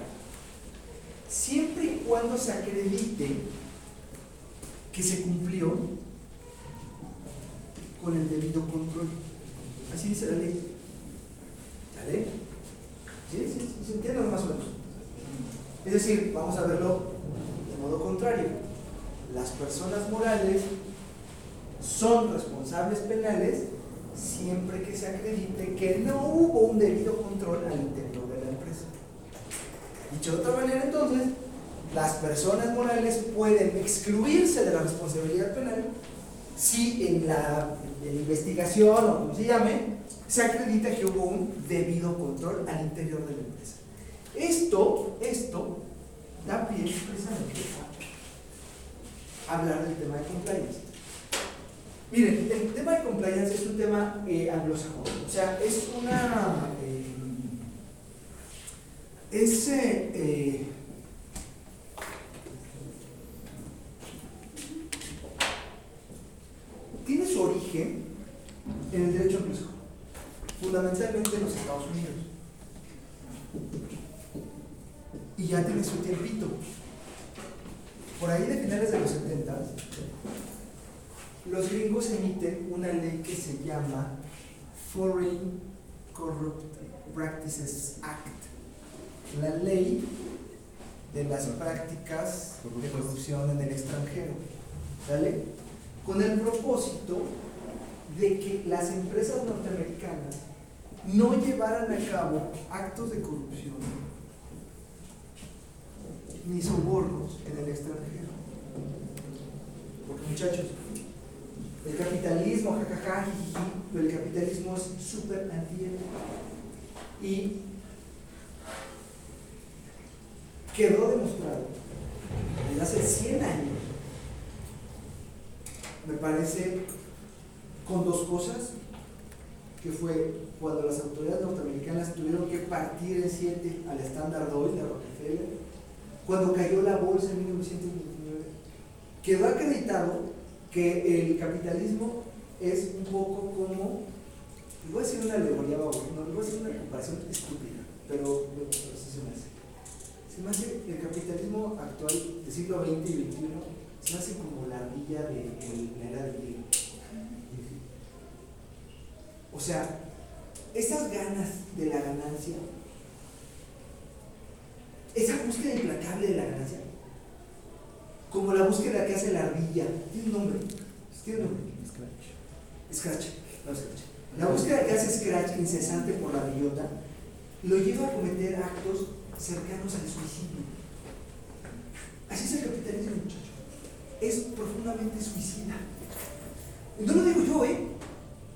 [SPEAKER 1] Siempre y cuando se acredite que se cumplió con el debido control. Así dice la ley. ¿La? ¿Sí? ¿Sí? ¿Sí? ¿Se entiende más o menos? Es decir, vamos a verlo de modo contrario. Las personas morales son responsables penales siempre que se acredite que no hubo un debido control al interior de la empresa. Dicho de otra manera, entonces, las personas morales pueden excluirse de la responsabilidad penal si en la, en la investigación o como se llame, se acredita que hubo un debido control al interior de la empresa. Esto, esto da pie precisamente a hablar del tema de compliance. Miren, el tema de compliance es un tema eh, anglosajón, o sea, es una... eh, es... eh, eh, tiene su origen en el derecho anglosajón, fundamentalmente en los Estados Unidos. Y ya tiene su tiempito. Por ahí de finales de los 70, los gringos emiten una ley que se llama Foreign Corrupt Practices Act, la ley de las prácticas de corrupción en el extranjero, ¿vale? Con el propósito de que las empresas norteamericanas no llevaran a cabo actos de corrupción ni sobornos en el extranjero. Porque muchachos, el capitalismo, jajaja, pero el capitalismo es súper antiético. Y quedó demostrado desde hace 100 años, me parece, con dos cosas, que fue cuando las autoridades norteamericanas tuvieron que partir en siete al estándar Oil de Rockefeller, cuando cayó la bolsa en 1929, quedó acreditado que el capitalismo es un poco como, voy a decir una alegoría, no, voy a decir una comparación estúpida, pero, pero sí se me hace. Se me hace el capitalismo actual del siglo XX y XXI, se me hace como la ardilla de, de la era del hielo. O sea, esas ganas de la ganancia, esa búsqueda implacable de la ganancia, como la búsqueda que hace la ardilla, tiene un nombre, tiene un nombre, Scratch. Scratch, no Scratch. La búsqueda que hace Scratch incesante por la bellota lo lleva a cometer actos cercanos al suicidio. Así es el capitalismo, muchacho. Es profundamente suicida. No lo digo yo, ¿eh?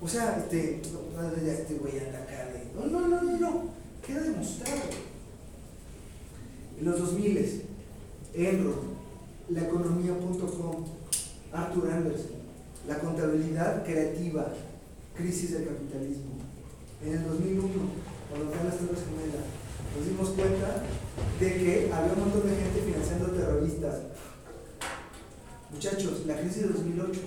[SPEAKER 1] O sea, este, no, ya este güey anda acá de. No, no, no, no, no. Queda demostrado. En los 2000, Enron, laeconomía.com, Arthur Anderson, la contabilidad creativa, crisis del capitalismo. En el 2001, cuando fue las Torres Gemelas, nos dimos cuenta de que había un montón de gente financiando terroristas. Muchachos, la crisis de 2008.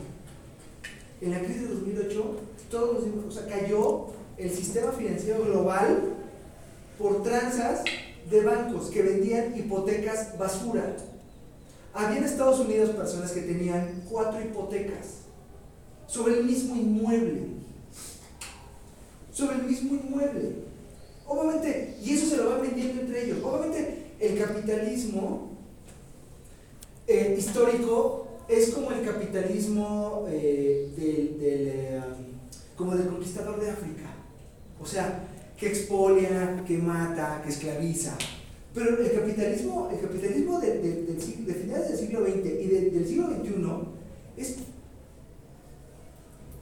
[SPEAKER 1] En la crisis de 2008, todos nos dimos, o sea, cayó el sistema financiero global por tranzas de bancos que vendían hipotecas basura. Había en Estados Unidos personas que tenían cuatro hipotecas sobre el mismo inmueble. Sobre el mismo inmueble. Obviamente, y eso se lo van vendiendo entre ellos. Obviamente, el capitalismo eh, histórico es como el capitalismo eh, del, eh, como del conquistador de África. O sea, que expolia, que mata, que esclaviza. Pero el capitalismo, el capitalismo de, de, de finales del siglo XX y de- del siglo XXI es,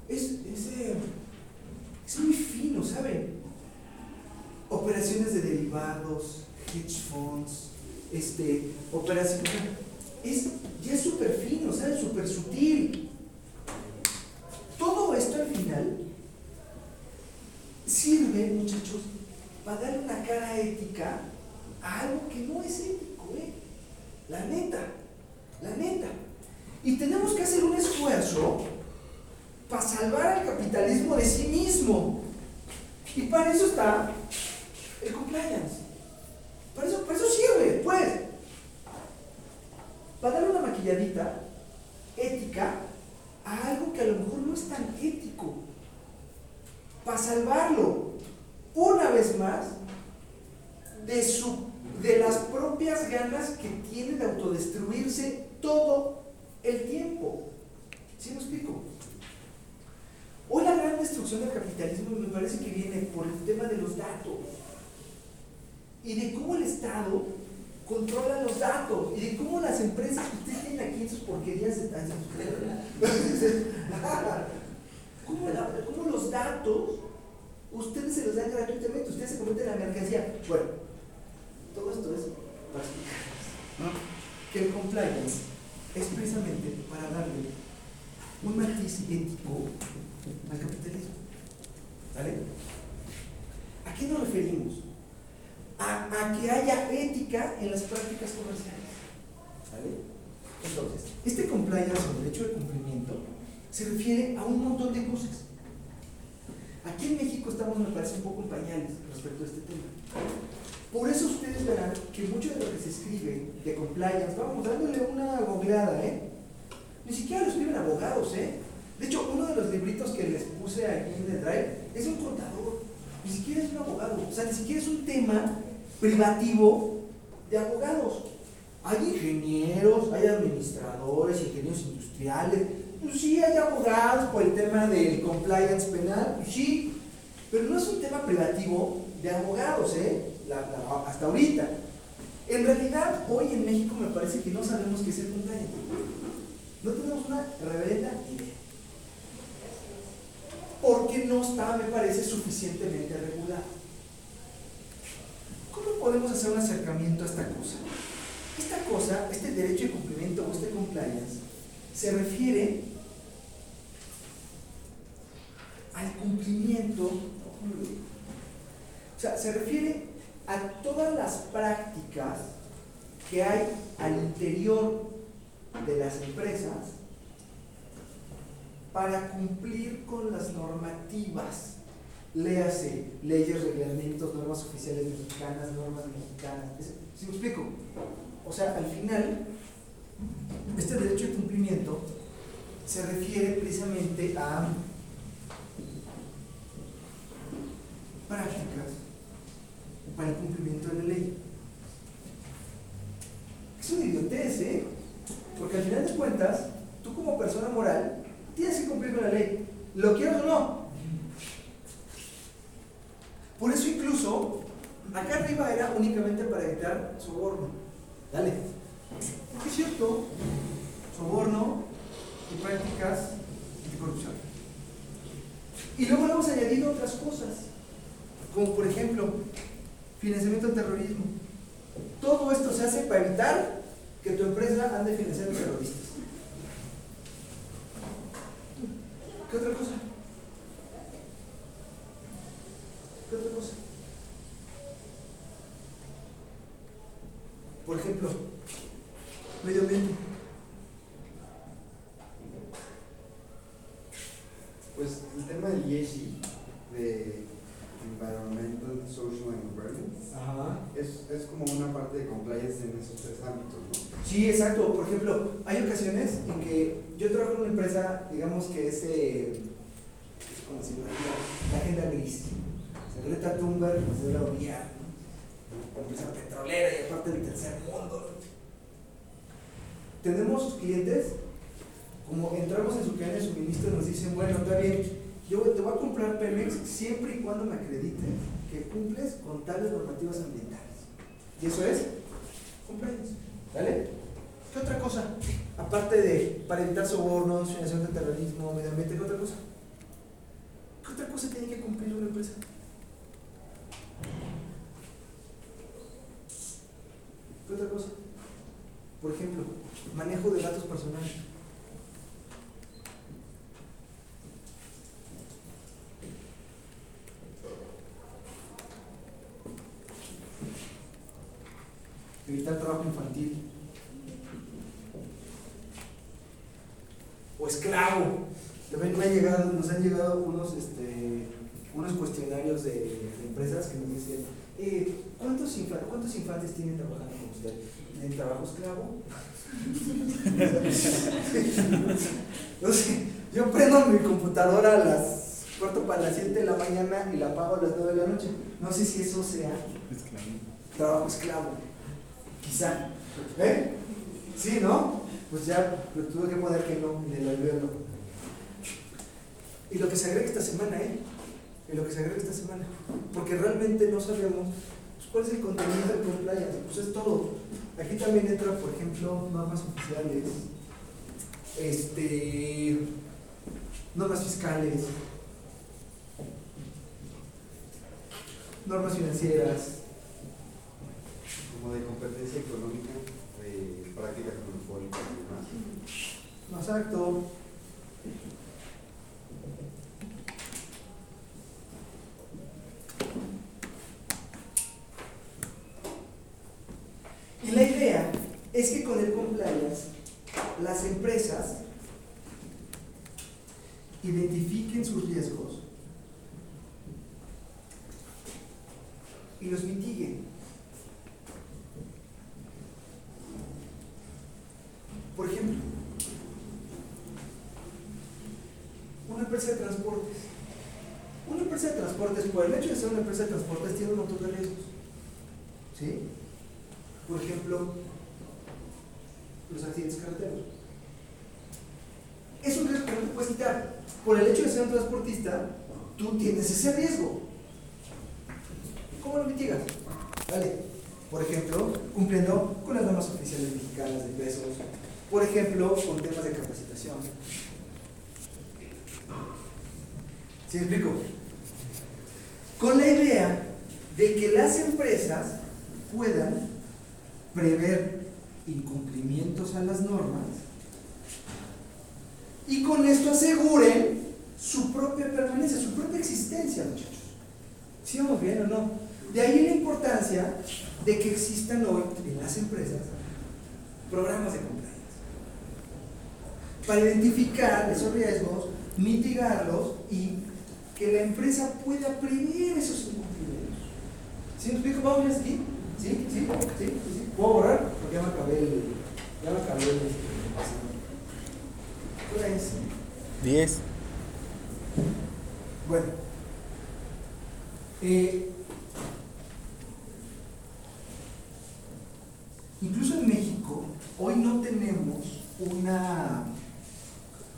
[SPEAKER 1] es, eh, es muy fino, ¿saben? Operaciones de derivados, hedge funds, este, operaciones. Es, ya es súper fino, ¿saben? Súper sutil. Todo esto al final sirve, muchachos, para darle una cara ética a algo que no es ético, ¿eh? La neta, la neta. Y tenemos que hacer un esfuerzo para salvar al capitalismo de sí mismo. Y para eso está el compliance. Para eso, para eso sirve, pues. Para darle una maquilladita ética a algo que a lo mejor no es tan ético. Para salvarlo, una vez más, de, su, de las propias ganas que tiene de autodestruirse todo el tiempo. ¿Sí me explico? Hoy la gran destrucción del capitalismo me parece que viene por el tema de los datos y de cómo el Estado controla los datos y de cómo las empresas que ustedes tienen aquí en sus porquerías están ¿Cómo, la- cómo los datos ustedes se los dan gratuitamente, ustedes se convierten en la mercancía. Bueno, todo esto es para explicarles que el compliance es precisamente para darle un matiz ético al capitalismo. ¿Vale? ¿A qué nos referimos? A, a que haya ética en las prácticas comerciales. ¿Vale? Entonces, este compliance o derecho de cumplimiento se refiere a un montón de cosas. Aquí en México estamos, me parece, un poco en pañales respecto a este tema. Por eso ustedes verán que mucho de lo que se escribe de compliance, vamos dándole una googleada, ¿eh? Ni siquiera lo escriben abogados, ¿eh? De hecho, uno de los libritos que les puse aquí en el drive es un contador, ni siquiera es un abogado, o sea, ni siquiera es un tema privativo de abogados. Hay ingenieros, hay administradores, ingenieros industriales, pues sí, hay abogados por el tema del compliance penal, pues sí, pero no es un tema privativo de abogados, ¿eh? Hasta ahorita. En realidad, hoy en México me parece que no sabemos qué es el compliance. No tenemos una reverenda idea. Porque no está, me parece, suficientemente regulado. ¿Cómo podemos hacer un acercamiento a esta cosa? Esta cosa, este derecho de cumplimiento o este compliance, se refiere al cumplimiento, o sea, se refiere a todas las prácticas que hay al interior de las empresas para cumplir con las normativas. Léase leyes, reglamentos, normas oficiales mexicanas, normas mexicanas. ¿Sí me explico? O sea, al final, este derecho de cumplimiento se refiere precisamente a prácticas para el cumplimiento de la ley. Es una idiotez, ¿eh? Porque al final de cuentas, tú como persona moral tienes que cumplir con la ley, lo quieras o no. Por eso incluso, acá arriba era únicamente para evitar soborno. Dale. Porque es cierto, soborno y prácticas de corrupción. Y luego le hemos añadido otras cosas, como por ejemplo, financiamiento al terrorismo. Todo esto se hace para evitar que tu empresa ande financiando terroristas. ¿Qué otra cosa? ¿Qué otra cosa? Por ejemplo, medio ambiente.
[SPEAKER 7] Pues el tema del ESG, de Environmental, Social and Governance,
[SPEAKER 1] Ajá.
[SPEAKER 7] es, es como una parte de compliance en esos tres ámbitos, ¿no?
[SPEAKER 1] Sí, exacto. Por ejemplo, hay ocasiones en que yo trabajo en una empresa, digamos que es, eh, ¿cómo decirlo? La, agenda gris. O sea, Greta Thunberg, pues es la ¿no? empresa petrolera y aparte del tercer mundo. Tenemos clientes, como entramos en su cadena de suministro, nos dicen, bueno, está bien, yo te voy a comprar Pemex siempre y cuando me acredites que cumples con tales normativas ambientales. Y eso es compliance. ¿Vale? ¿Qué otra cosa? Aparte de para evitar sobornos, financiación del terrorismo, medio ambiente, ¿qué otra cosa? ¿Qué otra cosa tiene que cumplir una empresa? ¿Qué otra cosa? Por ejemplo, manejo de datos personales. Evitar trabajo infantil. O esclavo. También me ha llegado, nos han llegado unos, este, unos cuestionarios de, de empresas que nos dicen, eh, ¿cuántos, infa- ¿cuántos infantes tienen trabajando con usted? ¿Tienen trabajo esclavo? no sé, yo prendo mi computadora a las cuarto para las 7 de la mañana y la apago a las 9 de la noche. No sé si eso sea trabajo esclavo. Quizá. ¿Eh? Sí, ¿no? Pues ya pero tuve que poner que no, en el albergue. Y lo que se agrega esta semana, ¿eh? Y lo que se agrega esta semana. Porque realmente no sabemos pues, cuál es el contenido del compliance. Pues es todo. Aquí también entra, por ejemplo, normas oficiales, este, normas fiscales, normas financieras,
[SPEAKER 7] Como de competencia económica, de prácticas monopólicas y demás.
[SPEAKER 1] Exacto. Y la idea es que con el compliance las empresas identifiquen sus riesgos y los mitiguen. Por ejemplo, una empresa de transportes. Una empresa de transportes, por el hecho de ser una empresa de transportes, tiene un montón de riesgos. ¿Sí? Por ejemplo, los accidentes carreteros. Es un riesgo que no te puedes quitar. Por el hecho de ser un transportista, tú tienes ese riesgo. ¿Cómo lo mitigas? Vale. Por ejemplo, cumpliendo con las normas oficiales mexicanas de pesos. Por ejemplo, con temas de capacitación. ¿Sí explico? Con la idea de que las empresas puedan prever incumplimientos a las normas y con esto aseguren su propia permanencia, su propia existencia, muchachos. ¿Sí vamos bien o no? De ahí la importancia de que existan hoy en las empresas programas de compliance para identificar esos riesgos, mitigarlos y que la empresa pueda prever esos incumplimientos. ¿Sí me explico? ¿Vamos bien aquí? ¿Sí? ¿Sí? ¿Sí? ¿Sí? ¿Sí? ¿Puedo borrar? Porque ya me acabé el... Ya me acabé el... ¿Qué es?
[SPEAKER 3] 10.
[SPEAKER 1] Bueno. Eh, incluso en México, hoy no tenemos una,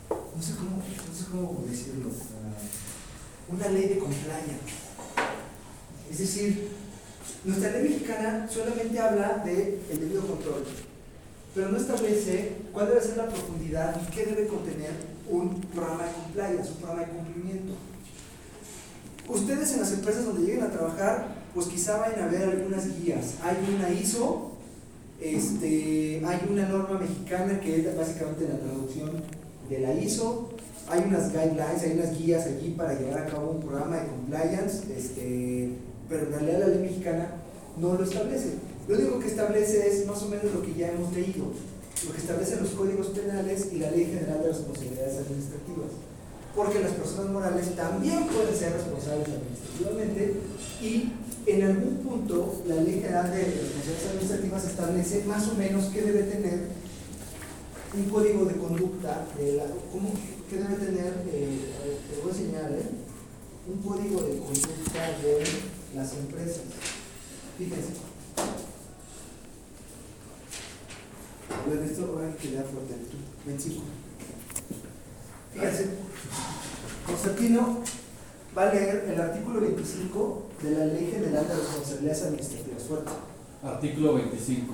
[SPEAKER 1] no sé cómo, no sé cómo decirlo, una ley de compliance. Es decir, nuestra ley mexicana solamente habla de el debido control, pero no establece cuál debe ser la profundidad y qué debe contener un programa de compliance, un programa de cumplimiento. Ustedes en las empresas donde lleguen a trabajar, pues quizá vayan a ver algunas guías. Hay una ISO, este, hay una norma mexicana que es básicamente la traducción de la ISO, hay unas guidelines, hay unas guías allí para llevar a cabo un programa de compliance, este, pero en realidad la ley mexicana no lo establece. Lo único que establece es más o menos lo que ya hemos leído, lo que establecen los códigos penales y la Ley General de Responsabilidades Administrativas. Porque las personas morales también pueden ser responsables administrativamente y en algún punto la Ley General de Responsabilidades Administrativas establece más o menos qué debe tener un código de conducta, de la, ¿cómo, ¿qué debe tener? Eh, a ver, te voy a enseñar, ¿eh? un código de conducta de las empresas. Fíjense. A ver, esto va a quedar fuerte. 25. Fíjense. Constantino va a leer el artículo 25 de la Ley General de Responsabilidades Administrativas. Fuerte.
[SPEAKER 6] Artículo 25.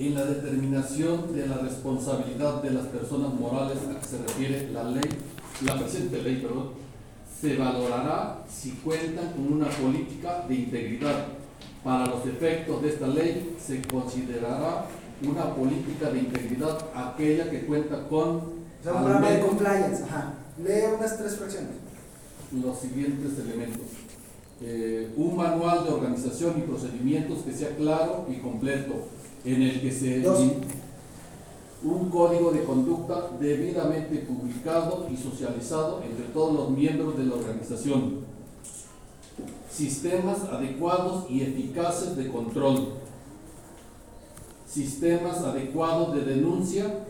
[SPEAKER 6] En la determinación de la responsabilidad de las personas morales a que se refiere la ley, la presente ley, perdón, se valorará si cuentan con una política de integridad. Para los efectos de esta ley se considerará una política de integridad aquella que cuenta con
[SPEAKER 1] O sea, un
[SPEAKER 6] al
[SPEAKER 1] programa de compliance, ajá. Lee unas tres fracciones.
[SPEAKER 6] los siguientes elementos. Eh, un manual de organización y procedimientos que sea claro y completo, en el que se un código de conducta debidamente publicado y socializado entre todos los miembros de la organización. Sistemas adecuados y eficaces de control. Sistemas adecuados de denuncia.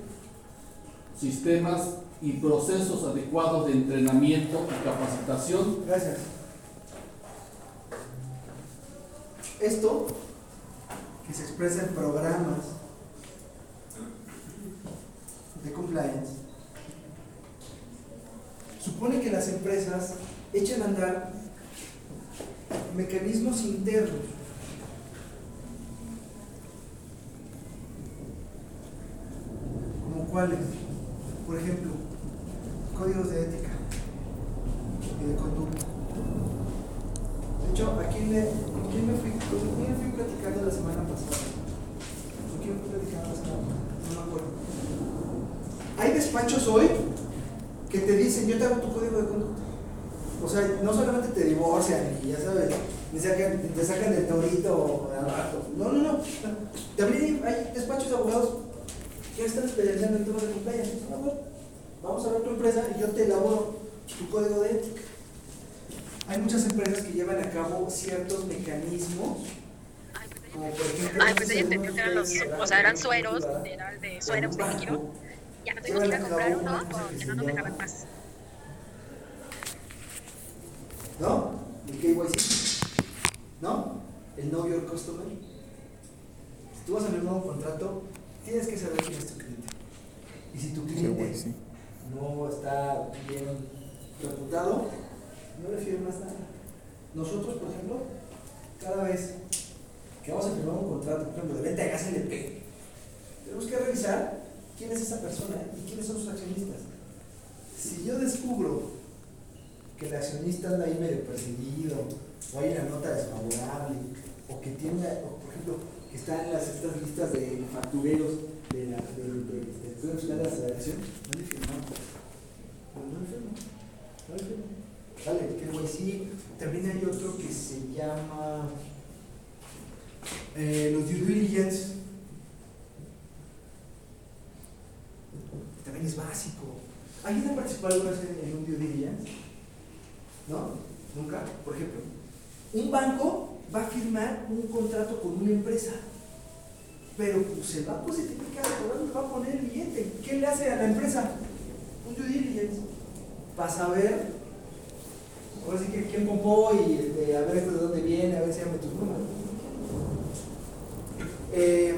[SPEAKER 6] Sistemas y procesos adecuados de entrenamiento y capacitación.
[SPEAKER 1] Gracias. Esto, que se expresa en programas de compliance, supone que las empresas echen a andar mecanismos internos como cuáles, por ejemplo, códigos de ética y de conducta. De hecho, ¿a quién, le, quién me fui, platicando la semana pasada? No me acuerdo. Hay despachos hoy que te dicen, yo te hago tu código de conducta. O sea, no solamente te divorcian y ya sabes, te sacan, te sacan del torito rato. No, no, no. También hay, despachos de abogados que están especializando en temas de compliance. Vamos a ver tu empresa y yo te elaboro tu código de ética. Hay muchas empresas que llevan a cabo ciertos mecanismos, como por ejemplo.
[SPEAKER 10] Ay,
[SPEAKER 1] no
[SPEAKER 10] pues ella entendió que eran los, o sea, eran sueros, era el de sueros de líquido. Ya no tuvimos que ir a comprar uno porque
[SPEAKER 1] que
[SPEAKER 10] no nos dejaban más.
[SPEAKER 1] ¿No? El KYC. ¿No? El Know Your Customer. Si tú vas a firmar un contrato, tienes que saber quién es tu cliente. Y si tu cliente
[SPEAKER 3] sí.
[SPEAKER 1] no está bien reputado, no le firmas nada. Nosotros, por ejemplo, cada vez que vamos a firmar un contrato, por ejemplo, de venta de gas LP, tenemos que revisar quién es esa persona y quiénes son sus accionistas. Si yo descubro que el accionista anda ahí medio perseguido, o hay una nota desfavorable, o que tiene, por ejemplo, que está en las estas listas de factureros de la de, de, de, la Federación, no le firmamos. No le firmo. No le firmo. Vale, que sí. También hay otro que se llama eh, los due diligence. También es básico. ¿Alguien ha participado alguna vez en un due diligence? ¿No? Nunca. Por ejemplo, un banco va a firmar un contrato con una empresa, pero pues, se a posibilitar, ¿dónde va a poner el billete? ¿Qué le hace a la empresa? Un due diligence. Para saber, ahora sí que quién pompó y este, a ver esto de dónde viene, a ver si llama tus números. Eh,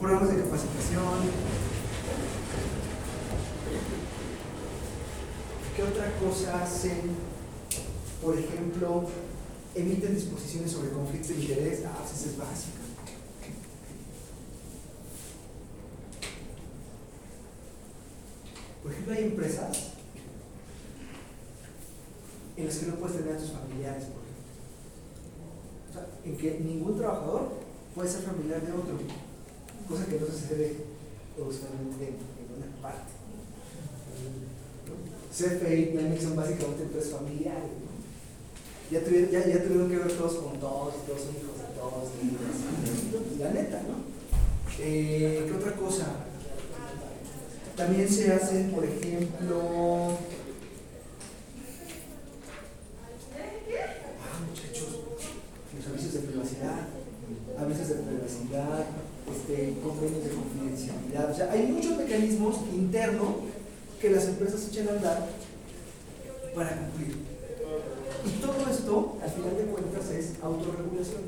[SPEAKER 1] programas de capacitación. ¿Qué otra cosa hacen? Por ejemplo, emiten disposiciones sobre conflicto de interés. Ah, pues esa es básica. Por ejemplo, hay empresas en las que no puedes tener a tus familiares, por ejemplo. O sea, en que ningún trabajador puede ser familiar de otro, cosa que no sucede usualmente en una parte. CFE y Pemex son básicamente empresas familiares. Ya, tuvieron, ya, ya tuvieron que ver todos con todos, todos son hijos de todos. y La neta, ¿no? Eh, ¿Qué otra cosa? También se hacen, por ejemplo. Ah, muchachos, los avisos de privacidad, avisos de privacidad, de confidencialidad. O sea, hay muchos mecanismos internos que las empresas echan a andar para cumplir. Y todo esto, al final de cuentas, es autorregulación.